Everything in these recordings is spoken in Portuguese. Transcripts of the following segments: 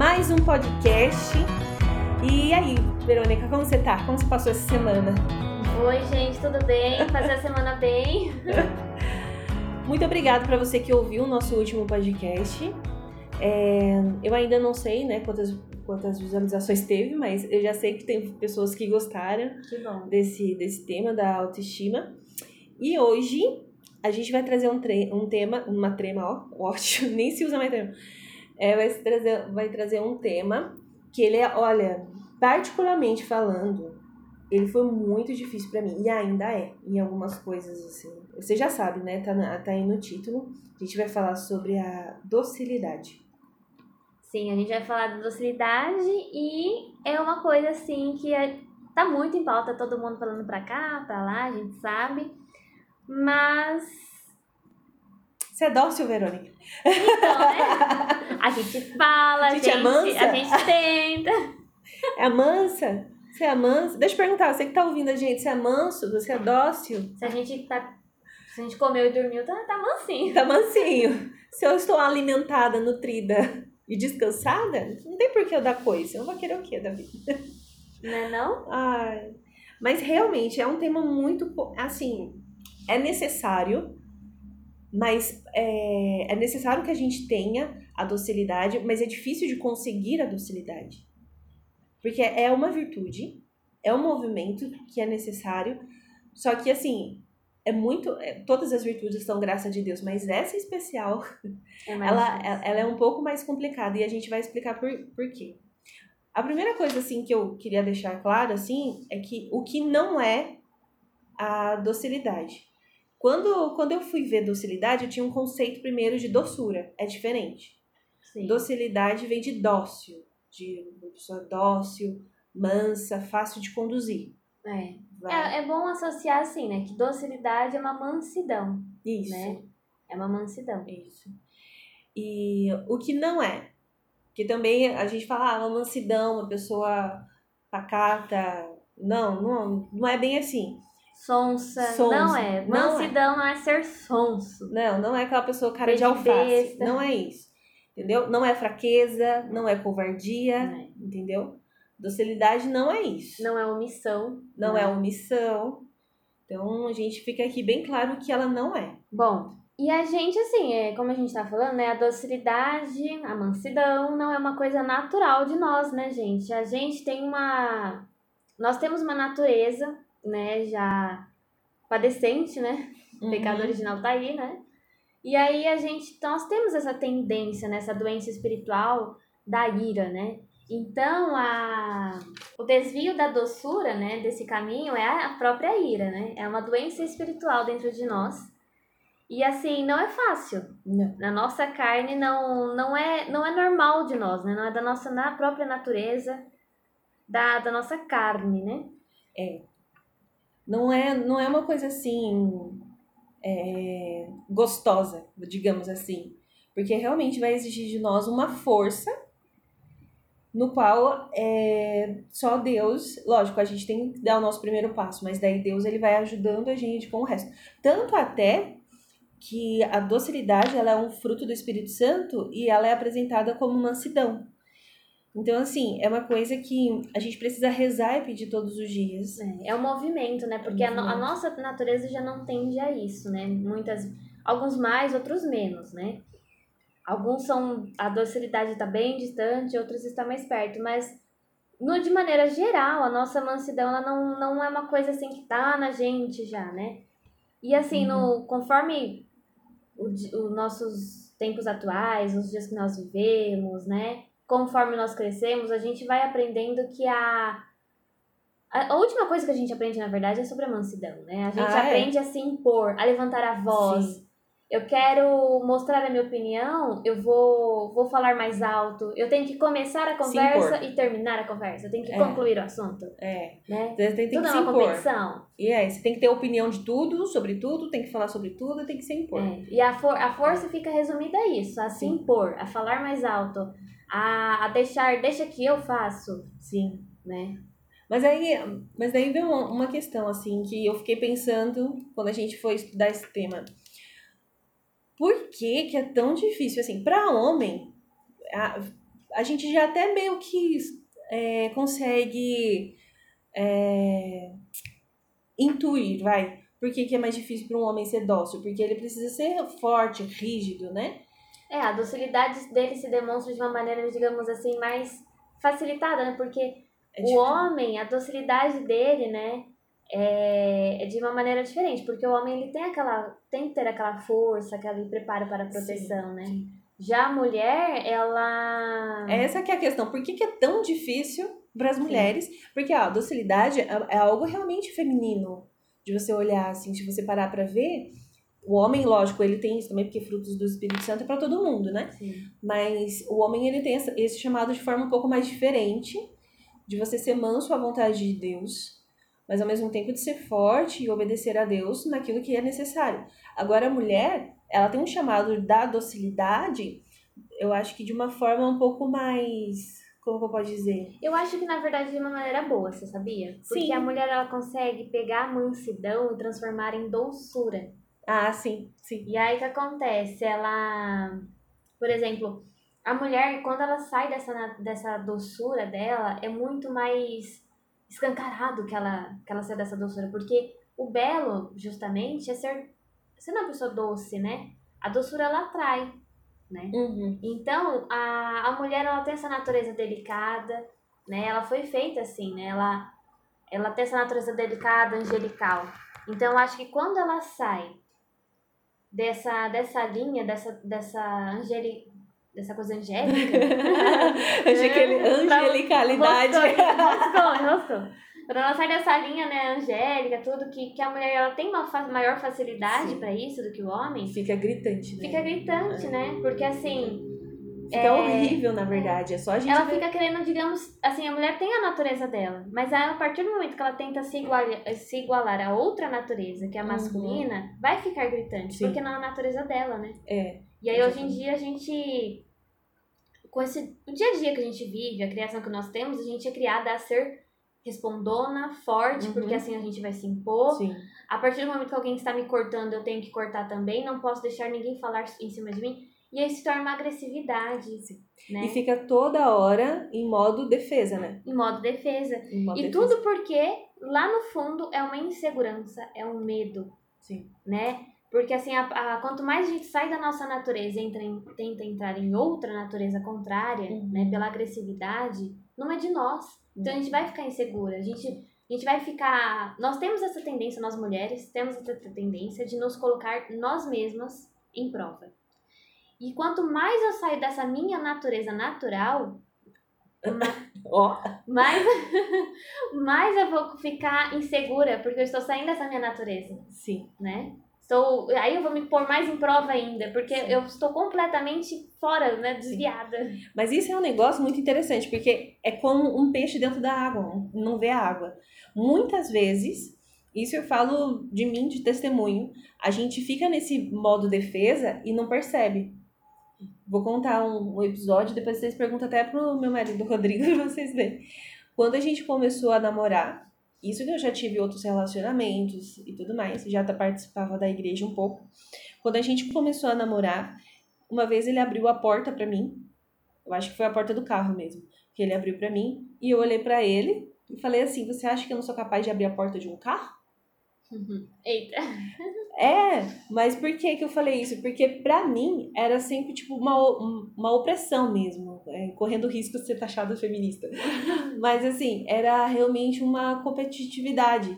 mais um podcast. E aí, Verônica, como você tá? Como você passou essa semana? Oi, gente, tudo bem? Passei a semana bem. Muito obrigada para você que ouviu o nosso último podcast. É, eu ainda não sei, né, quantas, quantas visualizações teve, mas eu já sei que tem pessoas que gostaram Que desse, desse tema da autoestima. E hoje a gente vai trazer um, tre um tema, uma trema, ó, ótimo, nem se usa mais trema. É, vai, trazer, vai trazer um tema que ele é, olha, particularmente falando, ele foi muito difícil para mim, e ainda é, em algumas coisas, assim. Você já sabe, né? Tá, na, tá aí no título. A gente vai falar sobre a docilidade. Sim, a gente vai falar da docilidade e é uma coisa assim que é, tá muito em pauta, todo mundo falando pra cá, pra lá, a gente sabe. Mas, Você é dócil, Verônica? então, né? A gente fala, a Gente, gente, é mansa? a gente tenta. É mansa? Você é mansa? Deixa eu perguntar, você que tá ouvindo a gente, você é manso? Você é dócil? Se a gente tá. Se a gente comeu e dormiu, tá, tá mansinho. Tá mansinho. Se eu estou alimentada, nutrida e descansada, não tem por que eu dar coisa. Eu vou querer o quê da vida? Né não? Ai. Mas realmente é um tema muito. Assim, é necessário, mas é, é necessário que a gente tenha a docilidade, mas é difícil de conseguir a docilidade. Porque é uma virtude, é um movimento que é necessário, só que assim. É muito. é- todas as virtudes são graça de Deus, mas essa especial É ela, difícil. ela é um pouco mais complicada e a gente vai explicar por, por quê. A primeira coisa, assim, que eu queria deixar claro, assim, é que o que não é a docilidade. Quando, quando eu fui ver docilidade, eu tinha um conceito primeiro de doçura. É diferente. Sim. Docilidade vem de dócil, de uma pessoa dócil, mansa, fácil de conduzir. É. É, é bom associar assim, né? Que docilidade é uma mansidão, Isso. né? É uma mansidão. Isso. E o que não é? Que também a gente fala, ah, uma mansidão, uma pessoa pacata. Não, não, não é bem assim. Sonsa, Sonsa. não é. Não é. Mansidão não é ser sonso. Não, não é aquela pessoa cara de Beijo alface. besta. Não é isso. Entendeu? Não é fraqueza, não é covardia, Não é. entendeu? Docilidade não é isso. Não é omissão. Não é omissão. Então a gente fica aqui bem claro que ela não é. Bom, e a gente, assim, é, como a gente tá falando, né? A docilidade, a mansidão não é uma coisa natural de nós, né, gente? A gente tem uma. Nós temos uma natureza, né, já padecente, né? O pecado Uhum. original tá aí, né? E aí a gente, nós temos essa tendência, né, essa doença espiritual da ira, né? Então, a, o desvio da doçura, né, desse caminho é a própria ira, né? É uma doença espiritual dentro de nós. E assim, não é fácil. Não. Na nossa carne não, não é não é normal de nós, né? Não é da nossa na própria natureza, da, da nossa carne, né? Não é, não é uma coisa assim é, gostosa, digamos assim. Porque realmente vai exigir de nós uma força no qual é, só Deus, lógico, a gente tem que dar o nosso primeiro passo, mas daí Deus ele vai ajudando a gente com o resto. Tanto até que a docilidade ela é um fruto do Espírito Santo e ela é apresentada como mansidão. Então, assim, é uma coisa que a gente precisa rezar e pedir todos os dias. É, é um movimento, né? Porque a, no- a Movimento. nossa natureza já não tende a isso, né? Muitas, alguns mais, outros menos, né? Alguns são a docilidade está bem distante, outros está mais perto, mas no de maneira geral, a nossa mansidão ela não, não é uma coisa assim que tá na gente já, né? E assim, no conforme os nossos tempos atuais, os dias que nós vivemos, né? Conforme nós crescemos, a gente vai aprendendo que a a última coisa que a gente aprende, na verdade, é sobre a mansidão, né? A gente Ah, é? aprende a se impor, a levantar a voz. Sim. Eu quero mostrar a minha opinião, eu vou, vou falar mais alto. Eu tenho que começar a conversa e terminar a conversa. Eu tenho que É. concluir o assunto, É, né? você tem, tem Tudo que é se uma impor. competição. E é, você tem que ter opinião de tudo, sobre tudo, tem que falar sobre tudo, tem que se impor. É. E a, for a força fica resumida a isso, a se Sim. impor, a falar mais alto, a, a deixar, deixa que eu faço, Sim. né? Mas aí, mas daí veio uma, uma questão, assim, que eu fiquei pensando quando a gente foi estudar esse tema. Por que que é tão difícil, assim, para homem, a- a gente já até meio que é, consegue é, intuir, vai. Por que, que é mais difícil para um homem ser dócil? Porque ele precisa ser forte, rígido, né? É, a docilidade dele se demonstra de uma maneira, digamos assim, mais facilitada, né? Porque é o homem, a docilidade dele, né? É, é, de uma maneira diferente, porque o homem ele tem aquela tem que ter aquela força, aquele preparo para a proteção, sim, né? Sim. Já a mulher, ela essa que é a questão. Por que, que é tão difícil para as mulheres? Porque ó, a docilidade é, é algo realmente feminino de você olhar assim, se você parar para ver, o homem, lógico, ele tem isso também, porque frutos do Espírito Santo é para todo mundo, né? Sim. Mas o homem, ele tem esse chamado de forma um pouco mais diferente, de você ser manso à vontade de Deus, mas ao mesmo tempo de ser forte e obedecer a Deus naquilo que é necessário. Agora, a mulher, ela tem um chamado da docilidade, eu acho que de uma forma um pouco mais como que eu posso dizer? Eu acho que na verdade de uma maneira boa, você sabia? Porque sim. a mulher ela consegue pegar a mansidão e transformar em doçura. Ah, sim, sim. E aí o que acontece? Ela, por exemplo, a mulher quando ela sai dessa dessa doçura dela, é muito mais escancarado que ela que ela sai dessa doçura, porque o belo, justamente, é ser ser uma pessoa doce, né? A doçura ela atrai né? Uhum. Então, a, a mulher, ela tem essa natureza delicada, né? Ela foi feita assim, né? Ela, ela tem essa natureza delicada, angelical. Então, eu acho que quando ela sai dessa, dessa linha, dessa, dessa angeli, dessa coisa angélica... Ele, angelicalidade. Roscou, roscou. Quando ela sai dessa linha, né, angélica, tudo, que, que a mulher ela tem uma fa maior facilidade para isso do que o homem. Fica gritante, né? Fica gritante, né? Porque assim. Fica é, horrível, na verdade. É só a gente. Ela ver... fica querendo, digamos, assim, a mulher tem a natureza dela, mas a partir do momento que ela tenta se igualar, se igualar a outra natureza, que é a uhum. masculina, uhum. vai ficar gritante, Sim. porque não é a natureza dela, né? É. E aí, hoje em dia, a gente. Com esse. O dia a dia que a gente vive, a criação que nós temos, a gente é criada a ser respondona, forte, uhum. porque assim a gente vai se impor. Sim. A partir do momento que alguém está me cortando, eu tenho que cortar também, não posso deixar ninguém falar em cima de mim. E aí se torna uma agressividade. Né? E fica toda hora em modo defesa, né? Em modo defesa. Em modo e defesa. tudo porque lá no fundo é uma insegurança, é um medo. Sim. Né? Porque assim, a, a, quanto mais a gente sai da nossa natureza e entra em, tenta entrar em outra natureza contrária, uhum. né, pela agressividade, não é de nós. Então a gente vai ficar insegura, a gente, a gente vai ficar. Nós temos essa tendência, nós mulheres, temos essa tendência de nos colocar nós mesmas em prova. E quanto mais eu saio dessa minha natureza natural, oh. mais, mais eu vou ficar insegura, porque eu estou saindo dessa minha natureza. Sim. Né? Estou, aí eu vou me pôr mais em prova ainda, porque Sim. eu estou completamente fora, né, desviada. Mas isso é um negócio muito interessante, porque é como um peixe dentro da água, não vê a água. Muitas vezes, isso eu falo de mim, de testemunho, a gente fica nesse modo defesa e não percebe. Vou contar um, um episódio, depois vocês perguntam até pro meu marido Rodrigo pra vocês verem. Quando a gente começou a namorar, isso que eu já tive outros relacionamentos e tudo mais, já participava da igreja um pouco. Quando a gente começou a namorar, uma vez ele abriu a porta para mim. Eu acho que foi a porta do carro mesmo, que ele abriu para mim, e eu olhei para ele e falei assim: "Você acha que eu não sou capaz de abrir a porta de um carro?" Uhum. Eita. É, mas por que que eu falei isso? Porque pra mim era sempre tipo uma, uma opressão mesmo, é, correndo o risco de ser taxada feminista. mas assim, era realmente uma competitividade.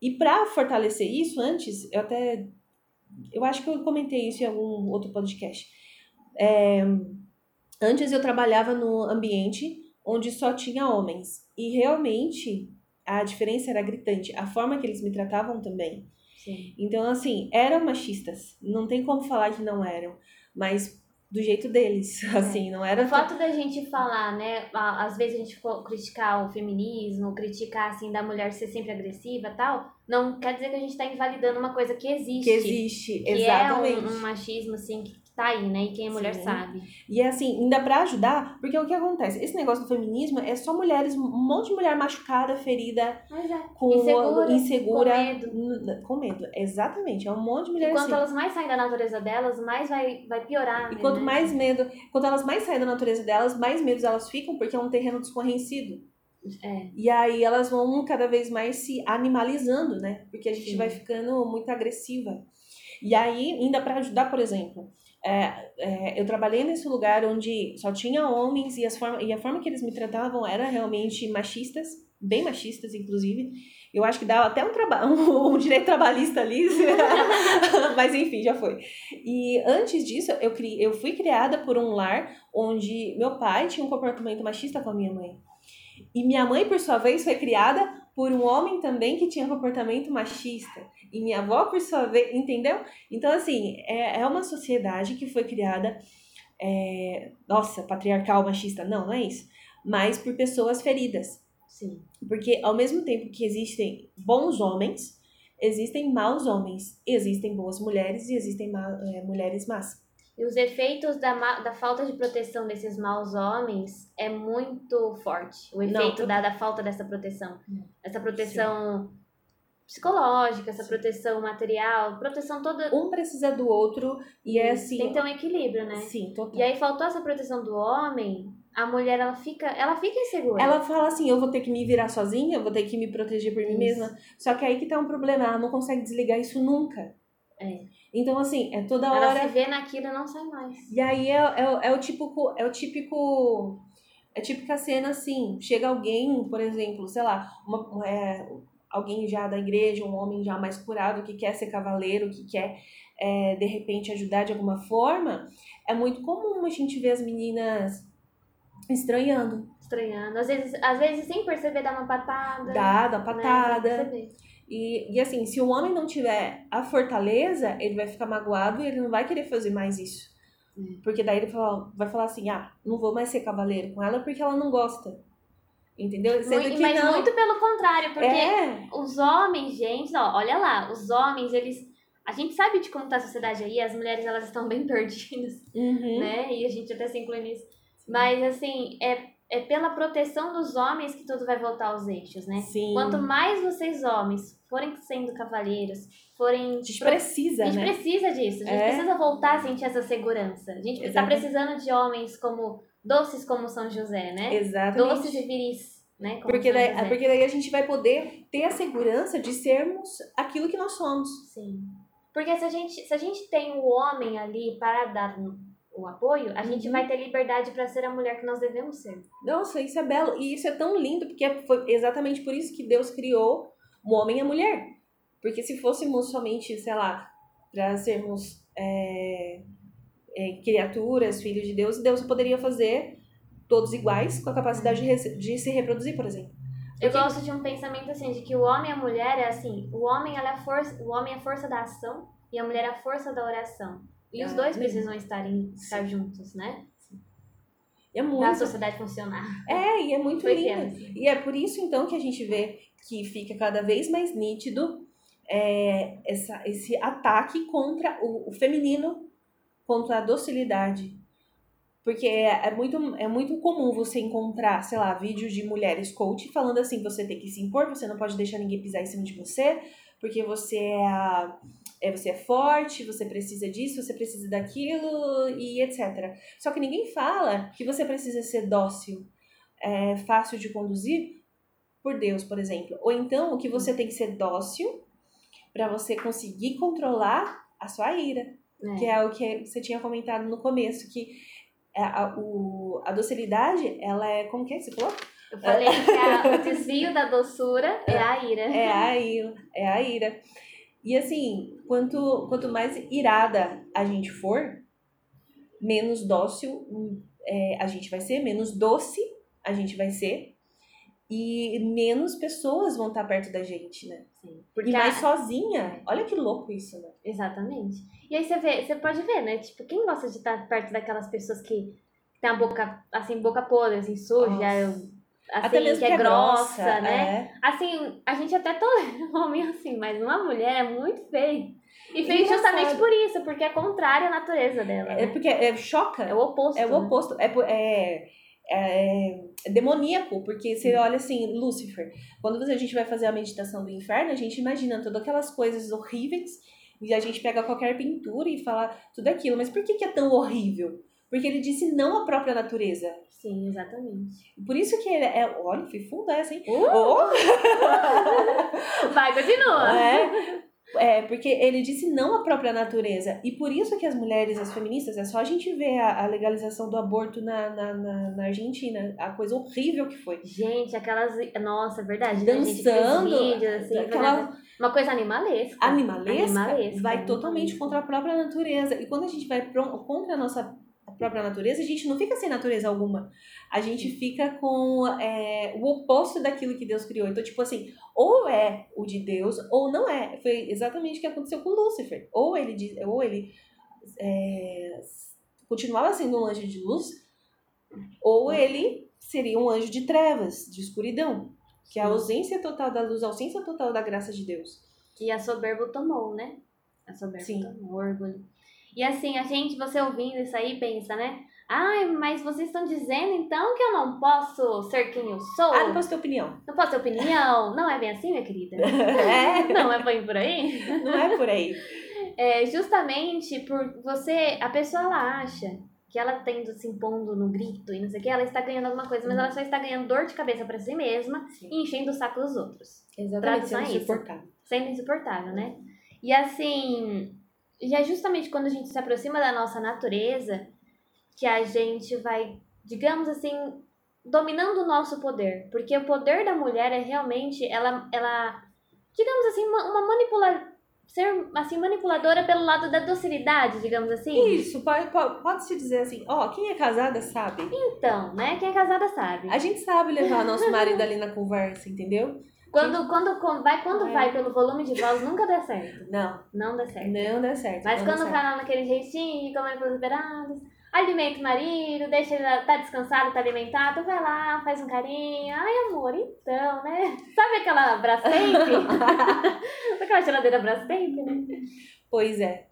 E para fortalecer isso, antes, eu até. Eu acho que eu comentei isso em algum outro podcast. É, antes eu trabalhava no ambiente onde só tinha homens. E realmente a diferença era gritante. A forma que eles me tratavam também. Sim. Então, assim, eram machistas. Não tem como falar que não eram. Mas do jeito deles, é. assim, não era... O fato da gente falar, né, às vezes a gente criticar o feminismo, criticar, assim, da mulher ser sempre agressiva tal, não quer dizer que a gente tá invalidando uma coisa que existe. Que existe, que exatamente. Que é um, um, machismo, assim, que, tá aí, né? E quem é mulher Sim. sabe. E é assim, ainda pra ajudar, porque o que acontece? Esse negócio do feminismo é só mulheres, um monte de mulher machucada, ferida, é. com Insegura, insegura, com medo. com medo. Exatamente, é um monte de mulher E quanto assim. elas mais saem da natureza delas, mais vai, vai piorar. E né, quanto né? mais medo, quanto elas mais saem da natureza delas, mais medos elas ficam, porque é um terreno desconhecido. É. E aí elas vão cada vez mais se animalizando, né? Porque a gente Sim. vai ficando muito agressiva. E aí, ainda para ajudar, por exemplo, é, é, eu trabalhei nesse lugar onde só tinha homens e, as forma, e a forma que eles me tratavam era realmente machistas, bem machistas, inclusive. Eu acho que dava até um, traba um direito trabalhista ali, mas enfim, já foi. E antes disso, eu, cri eu fui criada por um lar onde meu pai tinha um comportamento machista com a minha mãe. E minha mãe, por sua vez, foi criada por um homem também que tinha comportamento machista. E minha avó, por sua vez, entendeu? Então, assim, é, é uma sociedade que foi criada, é, nossa, patriarcal, machista, não, não é isso. Mas por pessoas feridas. Sim. Porque ao mesmo tempo que existem bons homens, existem maus homens. Existem boas mulheres e existem ma é, mulheres más. E os efeitos da, da falta de proteção desses maus homens é muito forte. O efeito tô- da, da falta dessa proteção. Hum. Essa proteção psicológica, essa Sim. proteção material, proteção toda. Um precisa do outro e é assim. Tem que ter um equilíbrio, né? Sim, total. E aí faltou essa proteção do homem, a mulher ela fica, ela fica insegura. Ela fala assim, eu vou ter que me virar sozinha, eu vou ter que me proteger por mim Isso. mesma. Só que aí que tá um problema, ela não consegue desligar isso nunca. É. Então, assim, é toda Ela hora. se vê naquilo e não sai mais. E aí é, é, o- é o típico. É o típico. É a típica cena assim, chega alguém, por exemplo, sei lá, uma, é, alguém já da igreja, um homem já mais curado, que quer ser cavaleiro, que quer é, de repente ajudar de alguma forma, é muito comum a gente ver as meninas estranhando, Estranhando. Às vezes, às vezes sem perceber, dá uma patada. dada, né? patada. Sem perceber. E, e assim, se o homem não tiver a fortaleza, ele vai ficar magoado e ele não vai querer fazer mais isso. Hum. Porque daí ele fala- vai falar assim, ah, não vou mais ser cavaleiro com ela porque ela não gosta. Entendeu? Sendo Muito- que mas não. muito pelo contrário, porque É, os homens, gente, ó, olha lá, os homens, eles. A gente sabe de como tá a sociedade aí, as mulheres elas estão bem perdidas, uhum. né? E a gente até se inclui nisso. Mas assim, é, é pela proteção dos homens que tudo vai voltar aos eixos, né? Sim. Quanto mais vocês, homens, forem sendo cavalheiros, forem. A gente pro- precisa, a gente né? precisa disso, a gente É. precisa voltar a sentir essa segurança. A gente está precisando de homens como doces como São José, né? Exatamente. Doces e viris, né? Como Porque daí, José. porque daí a gente vai poder ter a segurança de sermos aquilo que nós somos. Sim. Porque se a gente, se a gente tem o homem ali para dar o apoio, a gente Uhum. vai ter liberdade para ser a mulher que nós devemos ser. Nossa, isso é belo. E isso é tão lindo, porque foi exatamente por isso que Deus criou o homem e a mulher. Porque se fôssemos somente, sei lá, para sermos é, é, criaturas, filhos de Deus, Deus poderia fazer todos iguais, com a capacidade de, de se reproduzir, por exemplo. Eu Porque- gosto de um pensamento assim, de que o homem e a mulher é assim, o homem ela é a força, o homem é a força da ação e a mulher é a força da oração. E os Ah, dois precisam estar, em, estar juntos, né? É muito. sociedade funcionar. É, e é muito lindo. E é por isso, então, que a gente vê que fica cada vez mais nítido é, essa, esse ataque contra o, o feminino, contra a docilidade. Porque é, é, muito, é muito comum você encontrar, sei lá, vídeos de mulheres coach falando assim, você tem que se impor, você não pode deixar ninguém pisar em cima de você, porque você é, é, você é forte, você precisa disso, você precisa daquilo e etc. Só que ninguém fala que você precisa ser dócil, é, fácil de conduzir por Deus, por exemplo. Ou então, o que você tem que ser dócil para você conseguir controlar a sua ira. né? Que é o que você tinha comentado no começo, que a, a, o, a docilidade, ela é. Como que é? Você falou? Eu falei que a- o desvio da doçura é a ira. É a ira. É a ira. E assim, quanto, quanto mais irada a gente for, menos dócil hum, é, a gente vai ser, menos doce a gente vai ser. E menos pessoas vão estar perto da gente, né? Sim. E a- mais sozinha. Olha que louco isso, né? Exatamente. E aí você vê, você pode ver, né? Tipo, quem gosta de estar perto daquelas pessoas que tem a boca, assim, boca podre, assim, suja, assim, Até mesmo que é, que é grossa, grossa, né? Assim, a gente até tolera um homem assim, mas uma mulher é muito feio. E Engraçado. justamente por isso, porque é contrária à natureza dela. É né? porque é, choca. É o oposto. É o né? oposto. É, é, é, é demoníaco, porque você olha assim, Lúcifer, quando a gente vai fazer a meditação do inferno, a gente imagina todas aquelas coisas horríveis e a gente pega qualquer pintura e fala tudo aquilo. Mas por que, que é tão horrível? Porque ele disse não à própria natureza. Sim, exatamente. Por isso que ele é. Olha, fui fundo essa, hein? Uh! Oh! Vai, continua. É, é, porque ele disse não à própria natureza. E por isso que as mulheres, as feministas, é só a gente ver a, a legalização do aborto na, na, na, na Argentina, a coisa horrível que foi. Gente, aquelas. Nossa, é verdade. né? Dançando, vídeos, assim, aquela Uma coisa animalesca. animalesca, Animalesca, vai totalmente animalesca. contra a própria natureza. E quando a gente vai pro- contra a nossa própria natureza, a gente não fica sem natureza alguma. A gente fica com é, o oposto daquilo que Deus criou. Então, tipo assim, ou é o de Deus, ou não é. Foi exatamente o que aconteceu com Lúcifer. Ou ele, ou ele é, continuava sendo um anjo de luz, ou ele seria um anjo de trevas, de escuridão. Que é a ausência total da luz, a ausência total da graça de Deus. Que a soberba tomou, né? A soberba Sim. tomou, o orgulho. E assim, a gente, você ouvindo isso aí, pensa, né? Ai, mas vocês estão dizendo então que eu não posso ser quem eu sou? Ah, não posso ter opinião. Não posso ter opinião? Não é bem assim, minha querida? É, Não é bem por aí? não é por aí. É justamente por você, a pessoa ela acha que ela tendo se impondo no grito e não sei o que, ela está ganhando alguma coisa, mas ela só está ganhando dor de cabeça pra si mesma e enchendo o saco dos outros. Exatamente, Tradução sendo é insuportável. sendo insuportável, né? E assim, e é justamente quando a gente se aproxima da nossa natureza que a gente vai, digamos assim, dominando o nosso poder. Porque o poder da mulher é realmente, ela, ela digamos assim, uma, uma manipula, ser assim, manipuladora pelo lado da docilidade, digamos assim. Isso, pode, pode, pode se dizer assim, ó, quem é casada sabe. Então, né? Quem é casada sabe. A gente sabe levar nosso marido ali na conversa, entendeu? Quando, quando, quando vai, quando É. vai pelo volume de voz, nunca dá certo. Não, Não dá certo. não dá certo. Mas quando certo. vai lá naquele jeitinho, comendo pelos beirados, alimenta o marido, deixa ele tá descansado, tá alimentado, vai lá, faz um carinho. Ai, amor, então, né? Sabe aquela Brastemp? Aquela geladeira Brastemp, né? Pois é,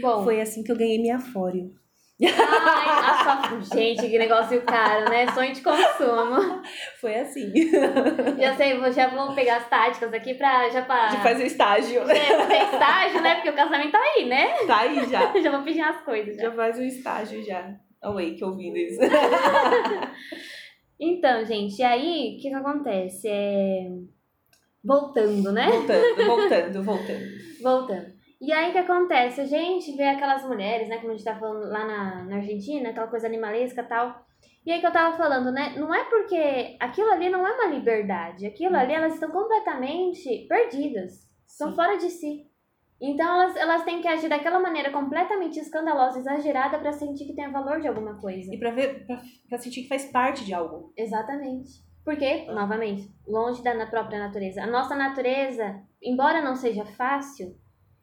Bom, foi assim que eu ganhei minha fóreo. Ai, a sua... gente, que negócio caro, né? Sonho de consumo. Foi assim, Já sei, já vou pegar as táticas aqui pra, já pra... de fazer estágio. É, fazer estágio, né? Porque o casamento tá aí, né? Tá aí já, Já vou pedir as coisas. Já. já faz um estágio já. Away, que ouvindo isso. Então, gente, e aí, o que que acontece? É... Voltando, né? Voltando, voltando, voltando. Voltando. E aí, o que acontece? A gente vê aquelas mulheres, né? Como a gente tá falando lá na, na Argentina, aquela coisa animalesca e tal. E aí que eu tava falando, né? Não é porque aquilo ali não é uma liberdade. Aquilo ali, elas estão completamente perdidas. Sim. fora de si. Então, elas, elas têm que agir daquela maneira completamente escandalosa, exagerada, pra sentir que tem valor de alguma coisa. E pra ver, pra, pra sentir que faz parte de algo. Exatamente. Porque, novamente, longe da própria natureza. A nossa natureza, embora não seja fácil,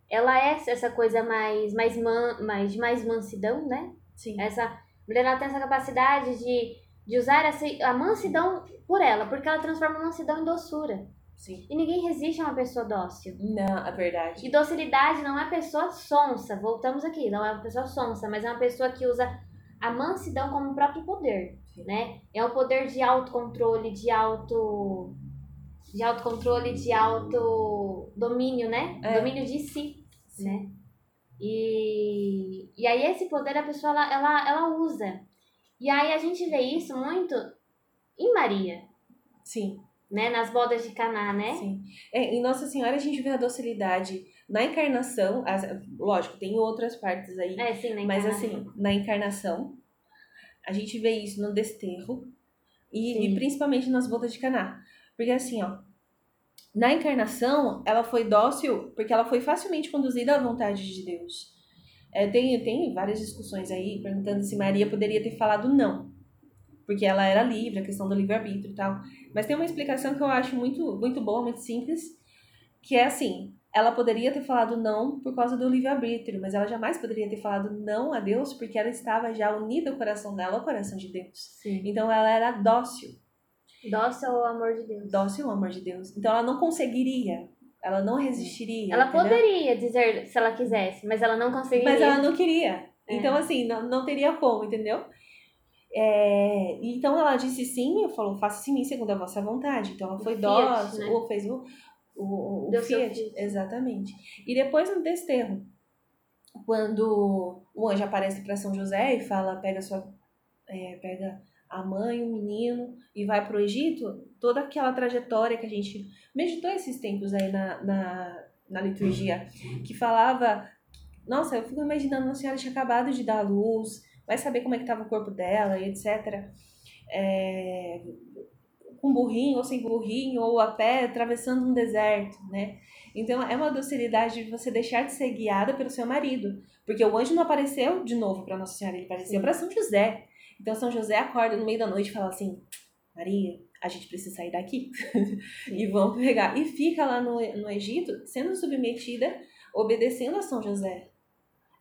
ela é essa coisa mais, mais, man, mais, mais mansidão, né? Sim. Essa mulher ela tem essa capacidade de, de usar essa, a mansidão por ela, porque ela transforma a mansidão em doçura. Sim. E ninguém resiste a uma pessoa dócil. Não, a verdade. E docilidade não é pessoa sonsa, voltamos aqui, não é uma pessoa sonsa, mas é uma pessoa que usa a mansidão como próprio poder, Sim. né? É o poder de autocontrole, de auto de autocontrole, de autodomínio, né? É. Domínio de si, né? E, e aí esse poder a pessoa ela, ela, ela usa. E aí a gente vê isso muito em Maria, Sim. né? Nas bodas de Caná, né? Sim. É, em Nossa Senhora a gente vê a docilidade na encarnação. as- lógico, tem outras partes aí. É, sim, né? mas assim, na encarnação, a gente vê isso no desterro e, Sim. e principalmente nas bodas de Caná. Porque assim, ó, na encarnação, ela foi dócil porque ela foi facilmente conduzida à vontade de Deus. É, tem, tem várias discussões aí perguntando se Maria poderia ter falado não. Porque ela era livre, a questão do livre-arbítrio e tal. Mas tem uma explicação que eu acho muito, muito boa, muito simples, que é assim, ela poderia ter falado não por causa do livre-arbítrio, mas ela jamais poderia ter falado não a Deus porque ela estava já unida o coração dela ao coração de Deus. Sim. Então ela era dócil. Dócil ao amor de Deus. Dócil ao amor de Deus. Então ela não conseguiria, ela não resistiria. Ela entendeu? poderia dizer se ela quisesse, mas ela não conseguiria. Mas ela não queria. É. Então, assim, não, não teria como, entendeu? É, então ela disse sim, eu falou, faça em mim segundo a vossa vontade. Então ela foi Fiat, dócil, né? ou fez o, o, o. Fiat. Exatamente. E depois no desterro, quando o anjo aparece para São José e fala, pega sua. é, pega a mãe, o menino e vai pro Egito, toda aquela trajetória que a gente meditou esses tempos aí na, na, na liturgia, que falava. Nossa, eu fico imaginando, a senhora tinha acabado de dar à luz, vai saber como é que estava o corpo dela e etc. É, com burrinho ou sem burrinho, ou a pé, atravessando um deserto, né? Então é uma docilidade de você deixar de ser guiada pelo seu marido. Porque o anjo não apareceu de novo para Nossa Senhora, ele apareceu para São José. Então São José acorda no meio da noite e fala assim: Maria, a gente precisa sair daqui. e vão pegar. E fica lá no, no Egito, sendo submetida, obedecendo a São José.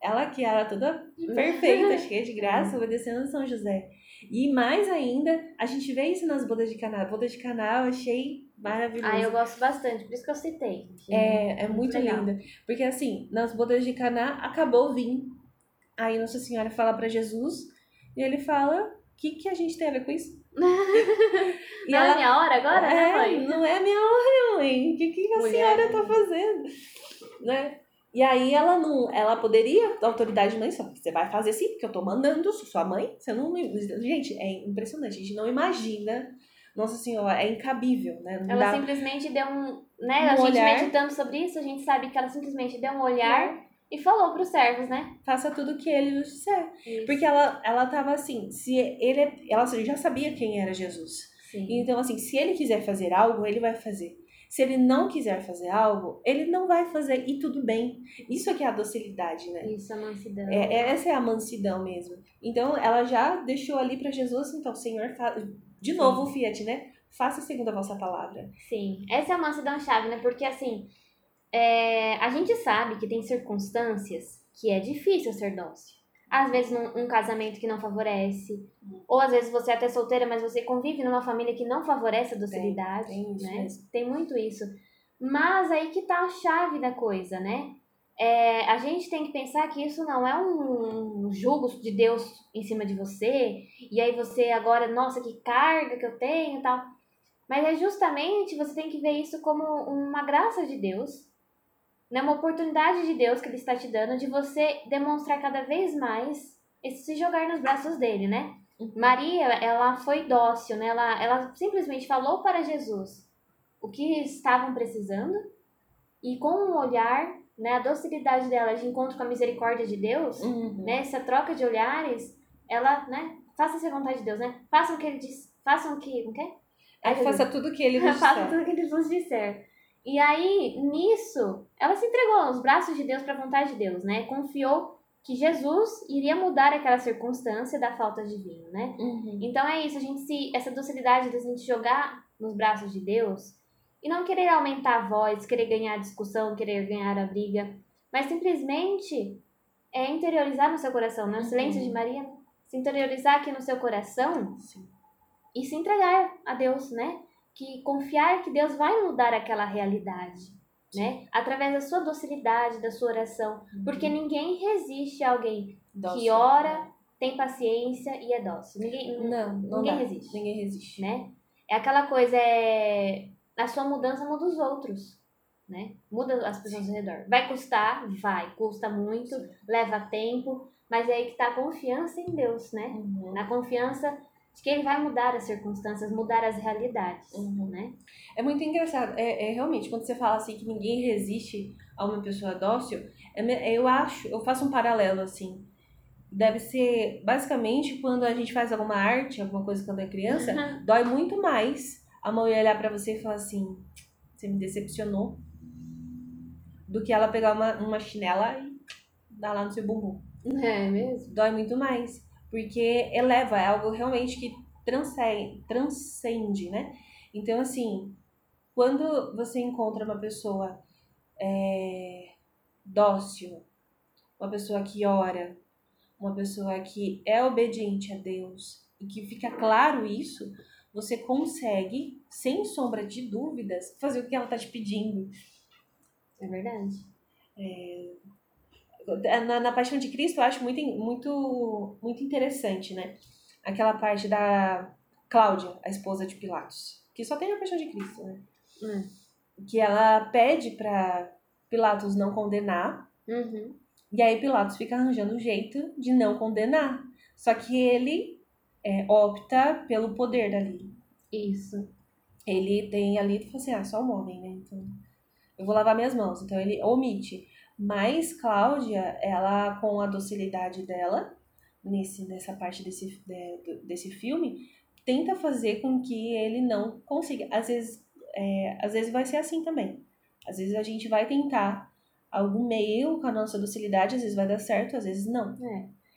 Ela que era toda perfeita, cheia de graça, obedecendo a São José. E mais ainda, a gente vê isso nas bodas de Caná. Bodas de Caná eu achei maravilhoso. Ah, eu gosto bastante, por isso que eu citei. É, é muito legal. linda. Porque assim, nas bodas de Caná acabou o vinho. Aí Nossa Senhora fala pra Jesus e ele fala: "O que que a gente tem a ver com isso?" e Não é minha hora agora, né, é, mãe? não é minha hora, mãe. O que que a Mulher. senhora tá fazendo? Né? E aí ela não, ela poderia, da autoridade mãe, só você vai fazer sim, porque eu tô mandando, sou sua mãe. Você não, gente, é impressionante. A gente não imagina. Nossa Senhora, é incabível, né? Não Ela dá- simplesmente deu um. Né, Um a gente olhar. meditando sobre isso, a gente sabe que ela simplesmente deu um olhar e falou pros servos, né? faça tudo o que ele vos disser. Isso. Porque ela, ela tava assim, se ele, ela já sabia quem era Jesus. Sim. Então, assim, se ele quiser fazer algo, ele vai fazer. Se ele não quiser fazer algo, ele não vai fazer e tudo bem. Isso aqui é a docilidade, né? Isso, a mansidão. É, é- essa é a mansidão mesmo. Então, ela já deixou ali pra Jesus, então, Senhor, de novo o Fiat, né? Faça segundo a vossa palavra. Sim, essa é a mansidão chave, né? Porque assim, é, a gente sabe que tem circunstâncias que é difícil ser dócil. Às vezes num, um casamento que não favorece, ou às vezes você é até solteira, mas você convive numa família que não favorece a docilidade, tem isso né? mesmo. Tem muito isso. Mas aí que tá a chave da coisa, né? É, a gente tem que pensar que isso não é um, um julgo de Deus em cima de você, e aí você agora, nossa, que carga que eu tenho e tal. Mas é justamente você tem que ver isso como uma graça de Deus, né? uma oportunidade de Deus que Ele está te dando de você demonstrar cada vez mais esse se jogar nos braços dele, né? Uhum. Maria, ela foi dócil, né? Ela, ela simplesmente falou para Jesus o que estavam precisando e com um olhar, né? A docilidade dela de encontro com a misericórdia de Deus, Uhum. né? Essa troca de olhares, ela, né? Faça-se a vontade de Deus, né? Façam o que ele diz, façam o que, não quer? Aí faça tudo o que ele Faça disser. tudo o que ele vos disser. E aí, nisso, ela se entregou aos braços de Deus para a vontade de Deus, né? Confiou que Jesus iria mudar aquela circunstância da falta de vinho, né? Uhum. Então é isso, a gente se essa docilidade de a gente jogar nos braços de Deus e não querer aumentar a voz, querer ganhar a discussão, querer ganhar a briga, mas simplesmente é interiorizar no seu coração, né? O silêncio Uhum. de Maria, se interiorizar aqui no seu coração Sim. e se entregar a Deus, né? Que confiar que Deus vai mudar aquela realidade, né? Através da sua docilidade, da sua oração, porque ninguém resiste a alguém Dócil. que ora, tem paciência e é dócil. Ninguém, Não, não ninguém dá. resiste, Ninguém resiste. né? É aquela coisa, é... A sua mudança muda os outros, né? Muda as pessoas ao redor. Vai custar? Vai. Custa muito, Sim. leva tempo, mas é aí que tá a confiança em Deus, né? Uhum. Na confiança de que Ele vai mudar as circunstâncias, mudar as realidades, Uhum. né? É muito engraçado. É, é realmente, quando você fala assim que ninguém resiste a uma pessoa dócil, é eu acho, eu faço um paralelo assim. Deve ser basicamente quando a gente faz alguma arte, alguma coisa quando é criança, dói muito mais a mãe olhar pra você e falar assim: você me decepcionou, do que ela pegar uma, uma chinela e dar lá no seu bumbum. É mesmo? Dói muito mais, porque eleva, é algo realmente que transcende, transcende né? Então, assim, quando você encontra uma pessoa é, dócil, uma pessoa que ora, uma pessoa que é obediente a Deus e que fica claro isso, você consegue, sem sombra de dúvidas, fazer o que ela tá te pedindo. É verdade. É, na, na Paixão de Cristo, eu acho muito, muito, muito interessante, né? Aquela parte da Cláudia, a esposa de Pilatos, que só tem a Paixão de Cristo, né? Hum. Que ela pede para Pilatos não condenar, Uhum. e aí Pilatos fica arranjando um jeito de não condenar. Só que ele é, opta pelo poder dali. Isso. Ele tem ali, tipo assim, ah, só um homem, né? Então, eu vou lavar minhas mãos. Então, ele omite. Mas Cláudia, ela, com a docilidade dela, nesse, nessa parte desse, desse filme, tenta fazer com que ele não consiga. Às vezes, é, às vezes vai ser assim também. Às vezes a gente vai tentar algum meio com a nossa docilidade, às vezes vai dar certo, às vezes não.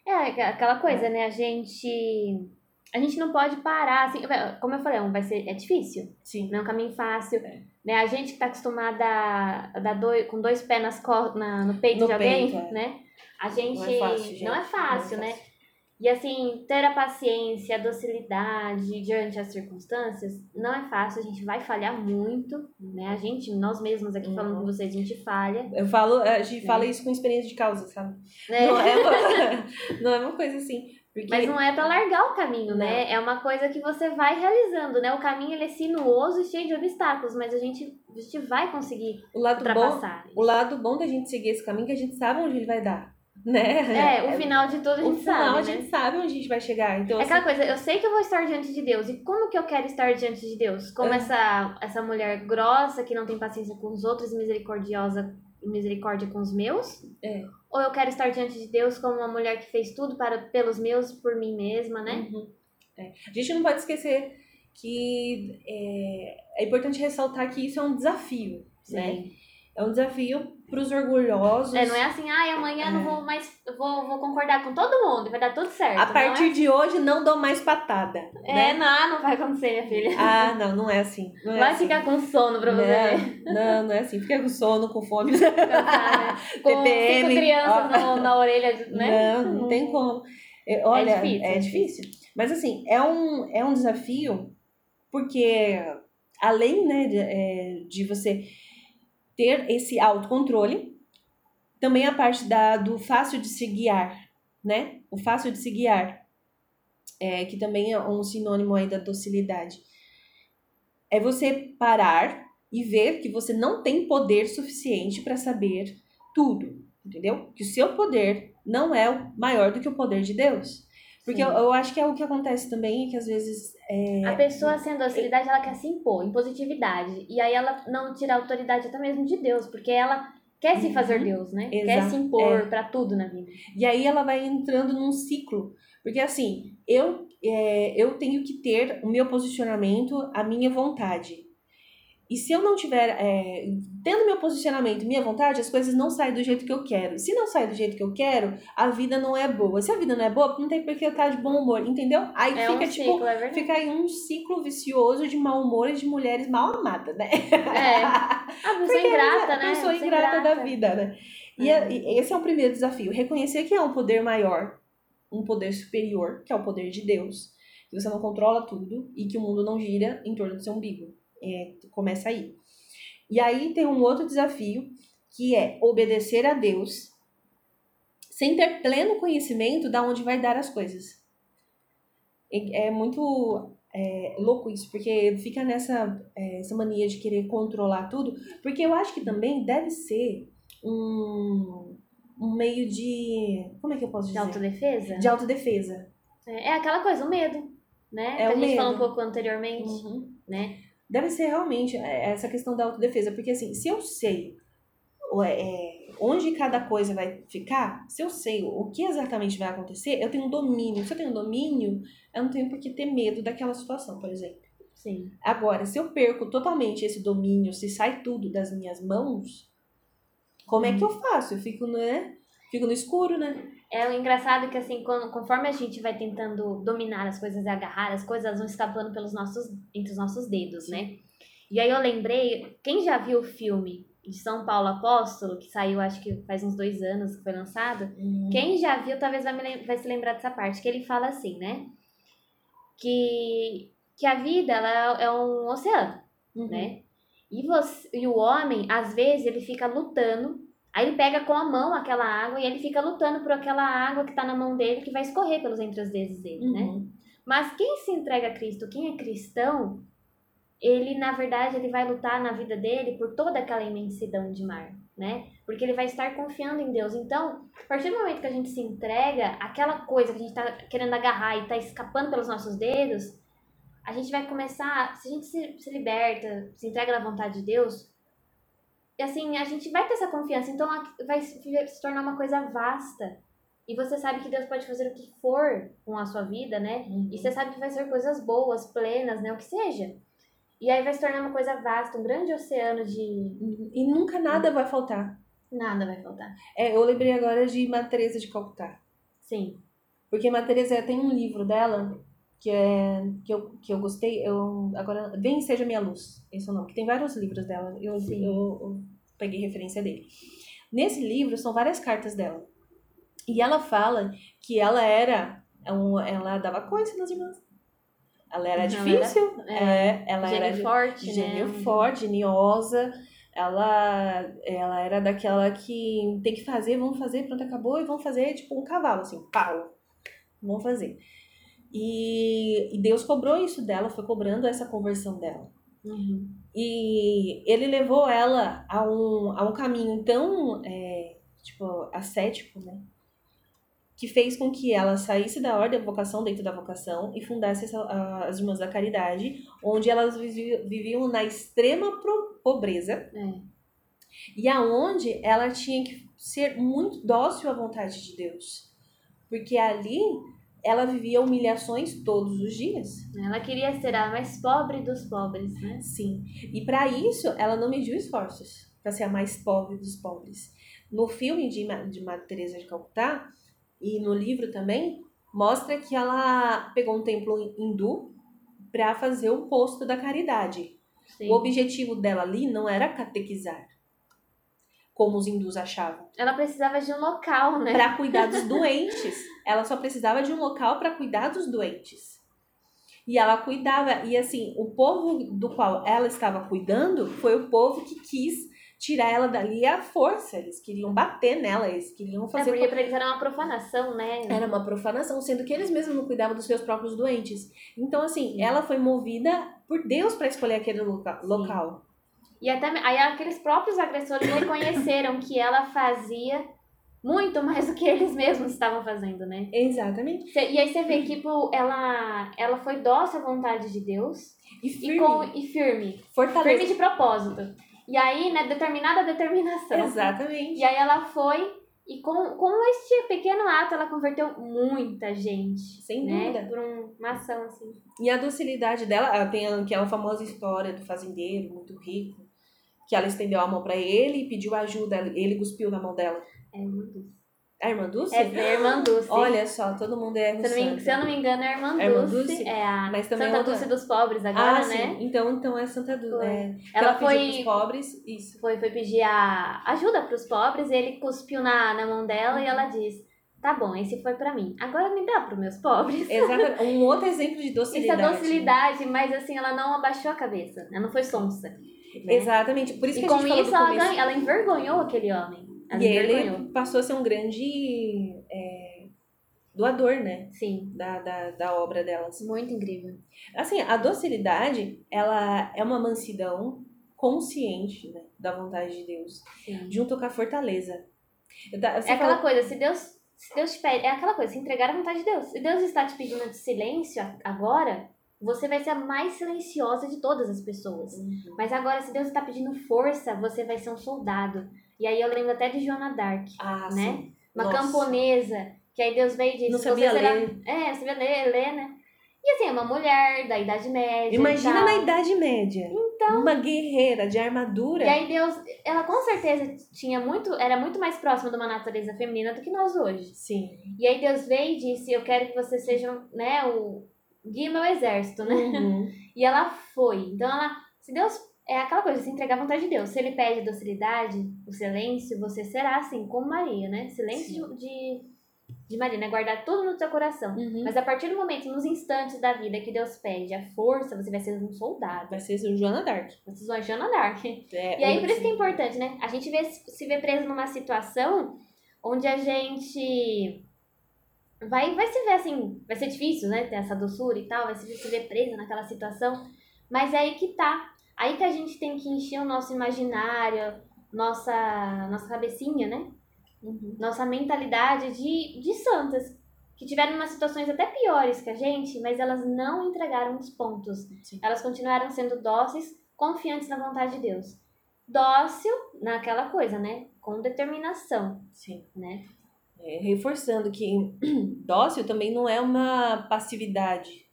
É, aquela coisa, né? A gente. A gente não pode parar, assim. Como eu falei, vai ser, é difícil. Sim. Não é um caminho fácil. É. Né? A gente que tá acostumada a a dar dois, com dois pés nas co- na, no peito No de alguém, peito, é. né? A gente. Não é fácil, gente. não é fácil, Não é né? fácil. E assim, ter a paciência, a docilidade diante das circunstâncias não é fácil, a gente vai falhar muito, né? A gente, nós mesmos aqui falando Uhum. com vocês, a gente falha. Eu falo, a gente É. fala isso com experiência de causa, sabe? Né? Não é uma, não é uma coisa assim. Porque Mas não é pra largar o caminho, né? É uma coisa que você vai realizando, né? O caminho ele é sinuoso e cheio de obstáculos, mas a gente, a gente vai conseguir o lado bom, ultrapassar. o lado bom da gente seguir esse caminho é que a gente sabe onde ele vai dar, né? É, o final de tudo a O gente final sabe, a né? gente sabe onde a gente vai chegar. Então, É assim, aquela coisa, eu sei que eu vou estar diante de Deus. E como que eu quero estar diante de Deus? Como É. essa, essa mulher grossa, que não tem paciência com os outros misericordiosa misericórdia com os meus? É. Ou eu quero estar diante de Deus como uma mulher que fez tudo para pelos meus, por mim mesma, né? Uhum. É. A gente não pode esquecer que é, é importante ressaltar que isso é um desafio, né? Sim. É um desafio para os orgulhosos. É, não é assim, ai, amanhã eu não É. vou mais, vou, vou concordar com todo mundo e vai dar tudo certo. A partir é, de hoje não dou mais patada, é, né? não, não vai acontecer, minha filha. Ah, não, não é assim. Não é vai assim. ficar com sono pra você ver. Não, não, não é assim. Fica com sono, com fome. Cansar, né? Com TPM, cinco crianças no- na orelha, né? Não, não tem como. É, Olha, é difícil, difícil. é Mas assim, é um, é um desafio porque além né, de, é, de você ter esse autocontrole, também a parte da, do fácil de se guiar, né? O fácil de se guiar, é, que também é um sinônimo aí da docilidade. É você parar e ver que você não tem poder suficiente para saber tudo, entendeu? Que o seu poder não é maior do que o poder de Deus. Porque eu, eu acho que é o que acontece também, que às vezes é, A pessoa sendo docilidade, ela quer se impor em positividade. E aí ela não tira a autoridade até mesmo de Deus, porque ela quer se fazer Uhum. Deus, né? Quer Exato, se impor é. pra tudo na vida. E aí ela vai entrando num ciclo. Porque assim, eu, é, eu tenho que ter o meu posicionamento, a minha vontade. E se eu não tiver, é, tendo meu posicionamento, minha vontade, as coisas não saem do jeito que eu quero. Se não sai do jeito que eu quero, a vida não é boa. Se a vida não é boa, não tem por que eu estar de bom humor, entendeu? Aí É fica um tipo, ciclo, é fica aí um ciclo vicioso de mau humor e de mulheres mal amadas, né? É. A pessoa Porque ingrata, a né? pessoa Pessoa ingrata da vida, né? E, É. a- e esse é o primeiro desafio. Reconhecer que há um poder maior, um poder superior, que é o poder de Deus. Que você não controla tudo e que o mundo não gira em torno do seu umbigo. É, começa aí. E aí tem um outro desafio, que é obedecer a Deus sem ter pleno conhecimento de onde vai dar as coisas. É muito é, louco isso, porque fica nessa é, essa mania de querer controlar tudo, porque eu acho que também deve ser um, um meio de. Como é que eu posso De dizer? autodefesa? De autodefesa. É, é aquela coisa, o medo, né? É que a gente medo. falou um pouco anteriormente, Uhum. né? Deve ser realmente é, essa questão da autodefesa, porque assim, se eu sei o- é, onde cada coisa vai ficar, se eu sei o que exatamente vai acontecer, eu tenho um domínio. Se eu tenho um domínio, eu não tenho por que ter medo daquela situação, por exemplo. Sim. Agora, se eu perco totalmente esse domínio, se sai tudo das minhas mãos, como é que eu faço? Eu fico, né? Fico no escuro, né? É o engraçado que, assim, quando, conforme a gente vai tentando dominar as coisas e agarrar as coisas, elas vão escapando pelos nossos, entre os nossos dedos, né? E aí eu lembrei, quem já viu o filme de São Paulo Apóstolo, que saiu acho que faz uns dois anos que foi lançado, quem já viu talvez vai, me vai se lembrar dessa parte, que ele fala assim, né? Que que a vida ela é um oceano, Uhum. né? E, você, e o homem, às vezes, ele fica lutando. Aí ele pega com a mão aquela água e ele fica lutando por aquela água que tá na mão dele, que vai escorrer pelos entre os dedos dele, né? Uhum. Mas quem se entrega a Cristo, quem é cristão, ele na verdade ele vai lutar na vida dele por toda aquela imensidão de mar, né? Porque ele vai estar confiando em Deus. Então, a partir do momento que a gente se entrega, aquela coisa que a gente tá querendo agarrar e tá escapando pelos nossos dedos, a gente vai começar, se a gente se, se liberta, se entrega na vontade de Deus, assim, a gente vai ter essa confiança, então vai se tornar uma coisa vasta. E você sabe que Deus pode fazer o que for com a sua vida, né? Uhum. E você sabe que vai ser coisas boas, plenas, né? O que seja. E aí vai se tornar uma coisa vasta, um grande oceano de. E nunca nada vai faltar. Nada vai faltar. É, eu lembrei agora de Madre Teresa de Calcutá. Sim. Porque Madre Teresa tem um livro dela que é que eu, que eu gostei. Eu, agora, Vem Seja Minha Luz. Esse é o nome. Que tem vários livros dela. Eu, eu, eu peguei referência dele. Nesse livro são várias cartas dela. E ela fala que ela era. um- Ela dava coisa nas irmãs. Ela era Ela difícil. era- é, ela era Gênio forte, gênio né? forte, geniosa. Ela, ela era daquela que tem que fazer, vamos fazer, pronto, acabou, e vamos fazer tipo um cavalo, assim, pau. Vamos fazer. E, e Deus cobrou isso dela, foi cobrando essa conversão dela. Uhum. E ele levou ela a um, a um caminho tão, é, tipo, ascético, né? Que fez com que ela saísse da ordem da vocação dentro da vocação e fundasse essa- a- as Irmãs da Caridade, onde elas vivi- viviam na extrema pro- pobreza É. e aonde ela tinha que ser muito dócil à vontade de Deus. Porque ali ela vivia humilhações todos os dias. Ela queria ser a mais pobre dos pobres, né? Sim. E para isso, ela não mediu esforços para ser a mais pobre dos pobres. No filme de, de Madre Teresa de Calcutá e no livro também, mostra que ela pegou um templo hindu para fazer o posto da caridade. Sim. O objetivo dela ali não era catequizar, como os hindus achavam, Ela precisava de um local, né? para cuidar dos doentes. Ela só precisava de um local para cuidar dos doentes. E ela cuidava, e assim, o povo do qual ela estava cuidando foi o povo que quis tirar ela dali à força. Eles queriam bater nela, eles queriam É fazer. porque pra eles era uma profanação, né? Era uma profanação, sendo que eles mesmos não cuidavam dos seus próprios doentes. Então, assim, Sim. ela foi movida por Deus para escolher aquele loca- Sim. local. E até aí aqueles próprios agressores reconheceram que ela fazia muito mais do que eles mesmos estavam fazendo, né? Exatamente. Cê- E aí você vê que, tipo, ela, ela foi dócil à vontade de Deus E e, firme. com, e firme. Fortaleza. Firme de propósito. E aí, né, determinada determinação. Exatamente. E aí ela foi e com, com este pequeno ato ela converteu muita gente. Sem né? dúvida. Por um- uma ação assim. E a docilidade dela, ela tem aquela famosa história do fazendeiro muito rico, que ela estendeu a mão para ele e pediu ajuda, ele cuspiu na mão dela. É irmã Dulce. A irmã Dulce? É a irmã Dulce. Olha só, todo mundo é se, me, se eu não me engano, é a irmã É a irmã Dulce. É a Mas também Santa outra- Dulce dos pobres agora, ah, né? sim. Então, então é Santa Dulce. Foi. É, Ela pediu foi- pros pobres, isso. Foi, foi pedir a ajuda pros pobres, ele cuspiu na, na mão dela e ela disse: Tá bom, esse foi pra mim. Agora me dá pros meus pobres. Exatamente. Um outro exemplo de Isso docilidade. é docilidade, mas assim, ela não abaixou a cabeça. Ela não foi sonsa. né? Exatamente. Por isso E que a com gente falou isso ela, começo. ganha- ela envergonhou aquele homem. Ela E envergonhou. ele passou a ser um grande é, doador, né? Sim, Da, da, da obra delas. muito incrível. Assim, a docilidade, ela é uma mansidão consciente né, da vontade de Deus, Sim. junto com a fortaleza. Você É aquela fala- coisa, se Deus, se Deus te pede, é aquela coisa, se entregar à vontade de Deus. Se Deus está te pedindo de silêncio a- agora, você vai ser a mais silenciosa de todas as pessoas. Uhum. Mas agora, se Deus está pedindo força, você vai ser um soldado. E aí eu lembro até de Joana Dark, Ah, né? sim. Uma Nossa. camponesa, que aí Deus veio e disse... Não você sabia será... ler. É, sabia ler, ler, né? E assim, é uma mulher da Idade Média Imagina na Idade Média. Então... Uma guerreira de armadura. E aí Deus, ela com certeza tinha muito, era muito mais próxima de uma natureza feminina do que nós hoje. Sim. E aí Deus veio e disse, eu quero que você seja, né, o guia meu exército, né? Uhum. E ela foi. Então ela, se Deus é aquela coisa, se entregar à vontade de Deus. Se ele pede docilidade, o silêncio, você será assim, como Maria, né? Silêncio de, de Maria, né? Guardar tudo no teu coração. Uhum. Mas a partir do momento, nos instantes da vida que Deus pede a força, você vai ser um soldado. Vai ser o Joana Dark. Você vai ser Joana Dark. É, E aí, por isso que é importante, né? A gente vê, se vê preso numa situação onde a gente vai, vai se ver assim, vai ser difícil, né? Ter essa doçura e tal, vai se ver, se ver presa naquela situação. Mas é aí que tá. Aí que a gente tem que encher o nosso imaginário, nossa, nossa cabecinha, né? Uhum. Nossa mentalidade de, de santas. Que tiveram umas situações até piores que a gente, mas elas não entregaram os pontos. Sim. Elas continuaram sendo dóceis, confiantes na vontade de Deus. Dócil naquela coisa, né? Com determinação, Sim. né? É, reforçando que dócil também não é uma passividade.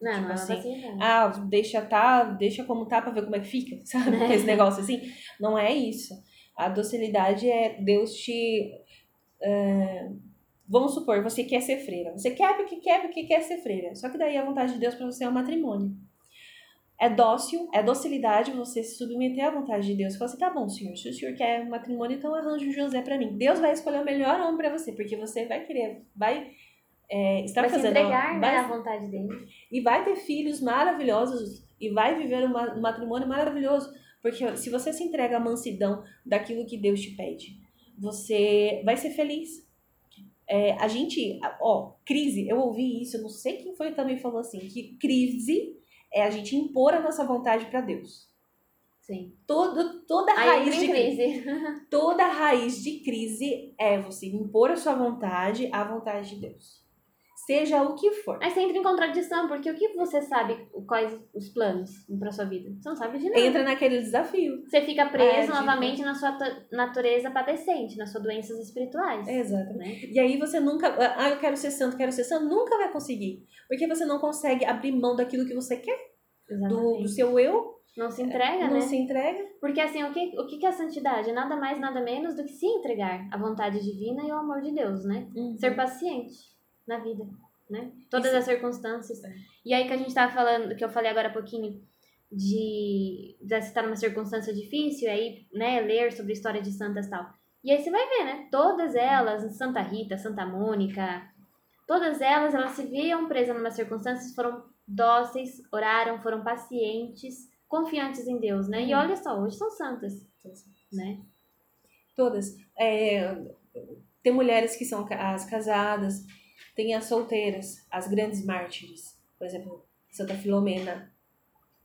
Não, Tipo não é assim, assim, não. Ah, deixa tá, deixa como tá pra ver como é que fica, sabe? É. Esse negócio assim. Não é isso. A docilidade é Deus te. é, vamos supor, você quer ser freira. Você quer porque quer porque quer ser freira. Só que daí a vontade de Deus pra você é o matrimônio. É dócil, é docilidade você se submeter à vontade de Deus. Falar assim, tá bom, senhor, se o senhor quer matrimônio, então arranje um José pra mim. Deus vai escolher o melhor homem pra você, porque você vai querer, vai é, estar vai fazendo. entregar, vai né, à vontade dele. e vai ter filhos maravilhosos e vai viver um um matrimônio maravilhoso. Porque se você se entrega à mansidão daquilo que Deus te pede, você vai ser feliz. É, a gente, ó, crise, eu ouvi isso, eu não sei quem foi que também falou assim, que crise é a gente impor a nossa vontade para Deus. Sim. Todo, toda raiz de crise. toda raiz de crise é você impor a sua vontade à vontade de Deus. Seja o que for. Aí você entra em contradição, porque o que você sabe, quais os planos pra sua vida? Você não sabe de nada. Entra naquele desafio. Você fica preso É, tipo- novamente na sua natureza padecente, nas suas doenças espirituais. Exatamente. Né? E aí você nunca. Ah, eu quero ser santo, quero ser santo. Nunca vai conseguir. Porque você não consegue abrir mão daquilo que você quer, do, do seu eu, Não se entrega, não né? se entrega. Porque assim, o que, o que é a santidade? Nada mais, nada menos do que se entregar à vontade divina e ao amor de Deus, né? Ser paciente na vida, né? Todas Isso. as circunstâncias. É. E aí que a gente tava falando, que eu falei agora há pouquinho, de, de estar numa circunstância difícil, aí, né, ler sobre a história de santas e tal. E aí você vai ver, né? Todas elas, Santa Rita, Santa Mônica, todas elas, elas se viam presas numa circunstância, foram dóceis, oraram, foram pacientes, confiantes em Deus, né? E Uhum. olha só, hoje são santas, né? Todas. É, tem mulheres que são as casadas, tem as solteiras, as grandes mártires. Por exemplo, Santa Filomena,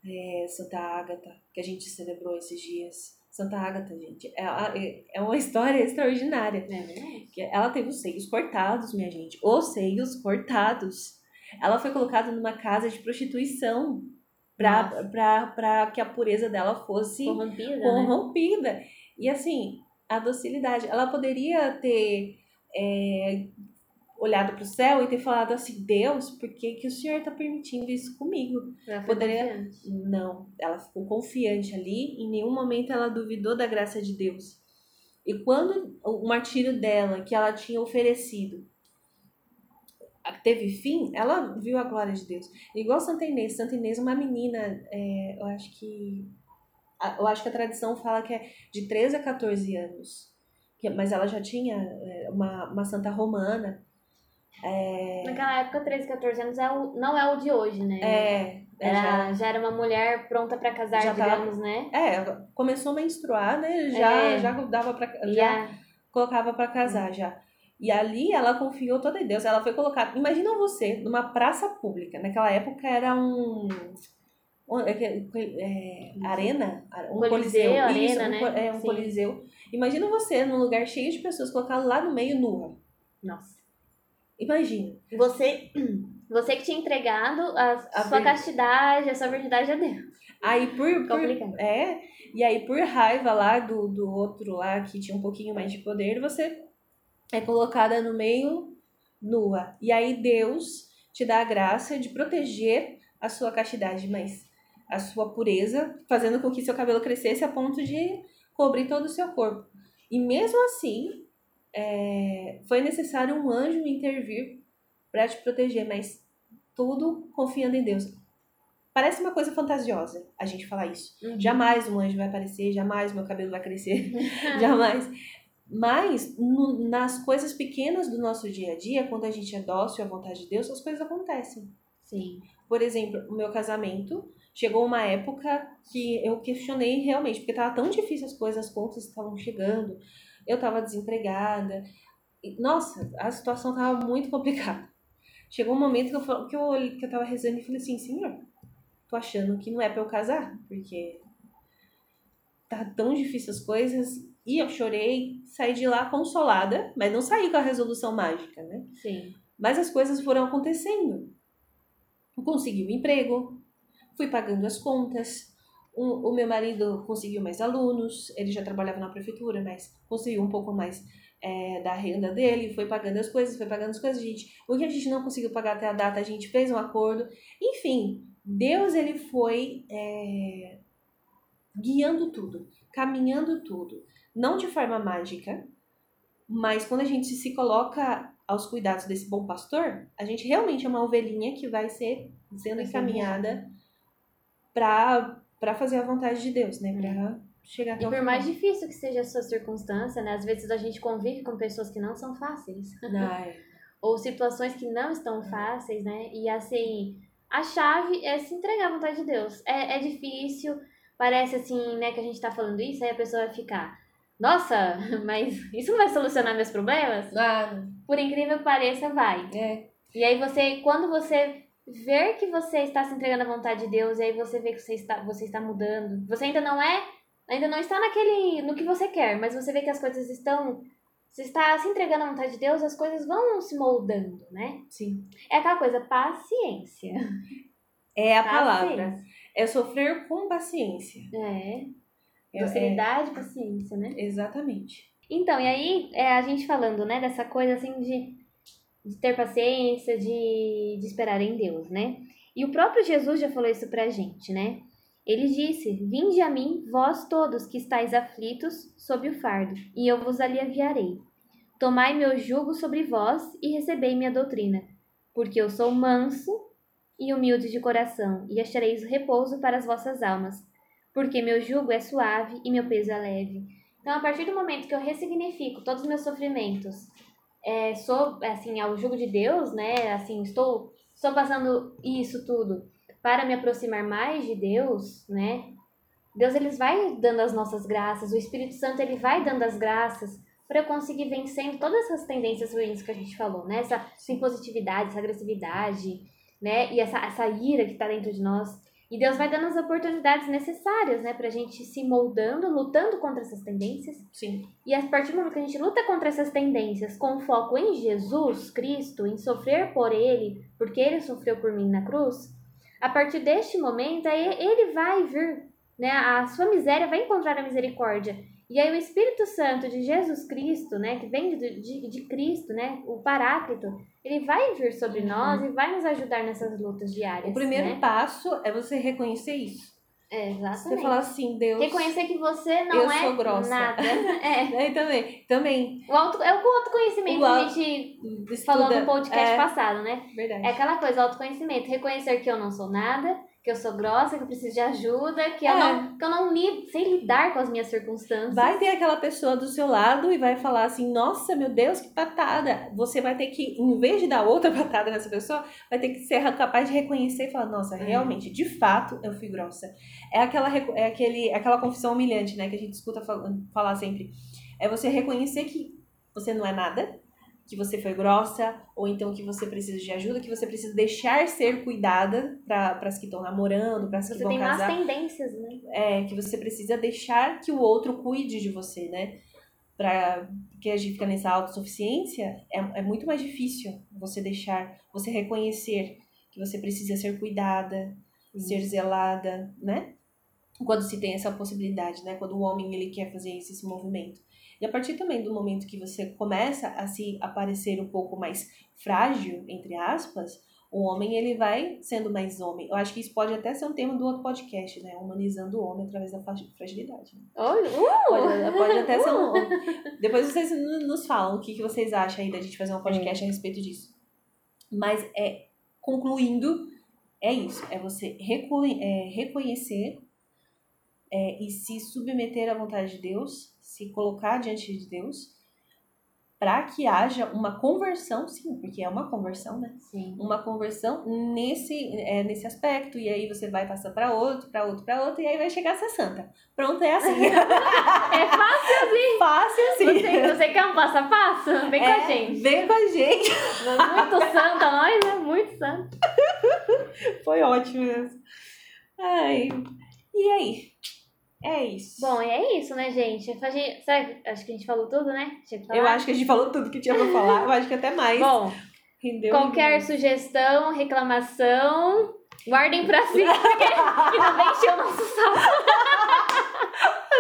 é, Santa Ágata, que a gente celebrou esses dias. Santa Ágata, gente, é, é- é uma história extraordinária. É que ela teve os seios cortados, minha gente. Os seios cortados. Ela foi colocada numa casa de prostituição pra que a pureza dela fosse Corrompida, né? corrompida. E assim, a docilidade. Ela poderia ter é, olhado pro céu e ter falado assim: Deus, por que, que o Senhor tá permitindo isso comigo? Ela poderia- confiante. Não, ela ficou confiante ali, em nenhum momento ela duvidou da graça de Deus. E quando o martírio dela, que ela tinha oferecido, teve fim, ela viu a glória de Deus. Igual Santa Inês. Santa Inês uma menina, é, eu acho que. a- Eu acho que a tradição fala que é de 13 a 14 anos. Mas ela já tinha é, uma, uma santa romana. É, Naquela época, 13, 14 anos é o, não é o de hoje, né? é, é, já- Era, já era uma mulher pronta pra casar, Já tava- digamos, né? É, começou a menstruar, né? Já, É. já dava pra. E Já colocava pra casar já. E ali ela confiou toda em Deus. Ela foi colocada. Imagina você numa praça pública. Naquela época era um. é que- é, arena? Um Coliseu, coliseu. arena, Isso, um né? é um Sim. coliseu. Imagina você num lugar cheio de pessoas, colocado lá no meio nua. Nossa. Imagina. Você, você que tinha entregado a, A sua vir- castidade, a sua virgindade a Deus. Aí por, por Complicado. é, e aí por raiva lá do, do outro lá que tinha um pouquinho mais de poder, você é colocada no meio nua. E aí Deus te dá a graça de proteger a sua castidade, mas a sua pureza, fazendo com que seu cabelo crescesse a ponto de cobrir todo o seu corpo. E mesmo assim, é, foi necessário um anjo intervir para te proteger, mas tudo confiando em Deus. Parece uma coisa fantasiosa a gente falar isso. Uhum. Jamais um anjo vai aparecer, jamais meu cabelo vai crescer, jamais. Mas no, nas coisas pequenas do nosso dia a dia, quando a gente é dócil à vontade de Deus, as coisas acontecem. Sim. Por exemplo, o meu casamento chegou uma época que eu questionei realmente, porque tava tão difícil as coisas, as contas estavam chegando, eu tava desempregada. E, nossa, a situação tava muito complicada. Chegou um momento que eu, que eu, que eu tava rezando e falei assim, senhor, tô achando que não é pra eu casar, porque tá tão difícil as coisas. E eu chorei, saí de lá consolada, mas não saí com a resolução mágica, né? Sim. Mas as coisas foram acontecendo. Eu consegui um emprego, fui pagando as contas, o, o meu marido conseguiu mais alunos, ele já trabalhava na prefeitura, mas conseguiu um pouco mais é, da renda dele, foi pagando as coisas, foi pagando as coisas, gente. O que a gente não conseguiu pagar até a data, a gente fez um acordo. Enfim, Deus ele foi é, guiando tudo, caminhando tudo. Não de forma mágica, mas quando a gente se coloca aos cuidados desse bom pastor, a gente realmente é uma ovelhinha que vai ser sendo encaminhada para para fazer a vontade de Deus, né? Para chegar até E por mais difícil que seja a sua circunstância, né? Às vezes a gente convive com pessoas que não são fáceis. Ai, Ou situações que não estão fáceis, né? E assim, a chave é se entregar à vontade de Deus. É, é difícil, parece assim, né, que a gente tá falando isso, aí a pessoa vai ficar. Nossa, mas isso não vai solucionar meus problemas? ah, Por incrível que pareça, vai. é, E aí você, quando você ver que você está se entregando à vontade de Deus, e aí você vê que você está, você está mudando, você ainda não é, ainda não está naquele, no que você quer, mas você vê que as coisas estão, você está se entregando à vontade de Deus, as coisas vão se moldando, né? sim. É aquela coisa, paciência. É a palavra. Paciência. É sofrer com paciência. É, É- docilidade, paciência, né? é- exatamente. Então, e aí, é, a gente falando, né, dessa coisa assim de, de ter paciência, de, de esperar em Deus, né? E o próprio Jesus já falou isso pra gente, né? Ele disse: Vinde a mim, vós todos que estáis aflitos sob o fardo, e eu vos aliviarei. Tomai meu jugo sobre vós e recebei minha doutrina, porque eu sou manso e humilde de coração, e achareis repouso para as vossas almas, porque meu jugo é suave e meu peso é leve. Então, a partir do momento que eu ressignifico todos os meus sofrimentos, é, sou, assim, ao jugo de Deus, né? Assim, estou, estou passando isso tudo para me aproximar mais de Deus, né? Deus, ele vai dando as nossas graças, o Espírito Santo, ele vai dando as graças para eu conseguir vencendo todas essas tendências ruins que a gente falou, né? Essa, essa impositividade, essa agressividade, né? E essa, essa ira que está dentro de nós. E Deus vai dando as oportunidades necessárias, né? Pra gente se moldando, lutando contra essas tendências. Sim. E a partir do momento que a gente luta contra essas tendências com foco em Jesus Cristo, em sofrer por Ele, porque Ele sofreu por mim na cruz, a partir deste momento, aí Ele vai vir, né? A sua miséria vai encontrar a misericórdia. E aí o Espírito Santo de Jesus Cristo, né? Que vem de, de, de Cristo, né? O Paráclito, ele vai vir sobre Uhum. nós e vai nos ajudar nessas lutas diárias. O primeiro né? passo é você reconhecer isso. É, Você exatamente. falar assim, Deus. Reconhecer que você não Eu é sou grossa. nada. É. É, também. Também. O auto, é o autoconhecimento O que a auto- gente Estuda, falou no podcast é, passado, né? Verdade. É aquela coisa, autoconhecimento. Reconhecer que eu não sou nada, que eu sou grossa, que eu preciso de ajuda, que eu É. não, que eu não li, sei lidar com as minhas circunstâncias. Vai ter aquela pessoa do seu lado e vai falar assim: Nossa, meu Deus, que patada. Você vai ter que, em vez de dar outra patada nessa pessoa, vai ter que ser capaz de reconhecer e falar: Nossa, É. realmente, de fato, eu fui grossa. É aquela, é aquele, aquela confissão humilhante, né, que a gente escuta fal- falar sempre. É você reconhecer que você não é nada, que você foi grossa, ou então que você precisa de ajuda, que você precisa deixar ser cuidada para as que estão namorando, para as que Você vão tem más casar tendências, né? é, que você precisa deixar que o outro cuide de você, né? Pra, porque a gente fica nessa autossuficiência, é, é muito mais difícil você deixar, você reconhecer que você precisa ser cuidada, ser zelada, né? Quando se tem essa possibilidade, né? Quando o homem ele quer fazer esse, esse movimento. E a partir também do momento que você começa a se aparecer um pouco mais frágil, entre aspas, o homem ele vai sendo mais homem. Eu acho que isso pode até ser um tema do outro podcast, né? Humanizando o homem através da fragi- fragilidade. né? Olha, uh! Pode, pode até ser um. Depois vocês nos falam o que, que vocês acham aí da gente fazer um podcast a respeito disso. Mas é concluindo, é isso. É você reco é, reconhecer é, e se submeter à vontade de Deus, se colocar diante de Deus para que haja uma conversão, sim, porque é uma conversão, né? Sim. Uma conversão nesse, é, nesse aspecto, e aí você vai passar para outro, para outro, para outro, e aí vai chegar a ser santa. Pronto, é assim. É fácil assim. Fácil assim. Você, você quer um passo a passo? Vem com a É, gente. Vem com a gente. Muito santa nós, né? Muito santa. Foi ótimo mesmo. Ai. E aí? É isso. Bom, e é isso, né, gente? Sabe, acho que a gente falou tudo, né? Eu acho que a gente falou tudo que tinha pra falar. Eu acho que até mais. Bom, Rendeu, qualquer rendeu. sugestão, reclamação, guardem pra si, que não vem encher o nosso saco.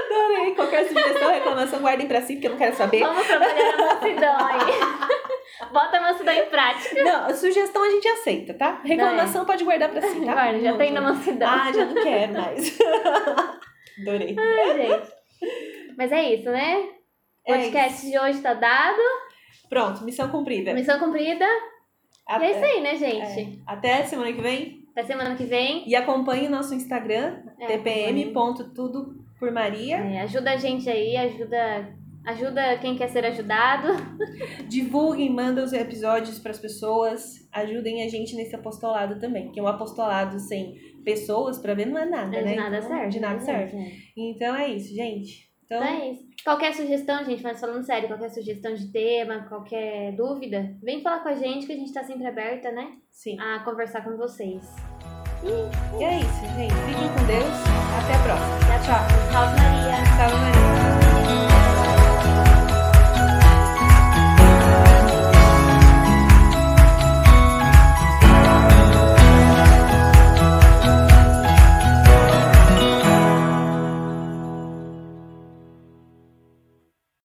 Adorei. Qualquer sugestão, reclamação, guardem pra si, porque eu não quero saber. Vamos trabalhar a mansidão aí. Bota a mansidão em prática. Não, sugestão a gente aceita, tá? Reclamação pode guardar pra si, tá? Guarda, já Não, tem na mansidão. Ah, já não quero mais. Adorei. Ai, gente. Mas é isso, né? O É podcast de hoje tá dado. Pronto, missão cumprida. Missão cumprida. E é isso aí, né, gente? É. Até semana que vem. Até semana que vem. E acompanhe nosso Instagram, É, tpm.tudopormaria. É, ajuda a gente aí, ajuda, ajuda quem quer ser ajudado. Divulguem, mandem os episódios para as pessoas. Ajudem a gente nesse apostolado também. Porque um apostolado sem pessoas, pra ver, não é nada, É, né? de nada Então, serve. De nada serve. Então é isso, gente. Então, Então é isso. Qualquer sugestão, gente, mas falando sério, qualquer sugestão de tema, qualquer dúvida, vem falar com a gente que a gente tá sempre aberta, né? sim. A conversar com vocês. E é isso, gente. Fiquem com Deus. Até a próxima. Até a próxima. Salve Maria! Salve Maria.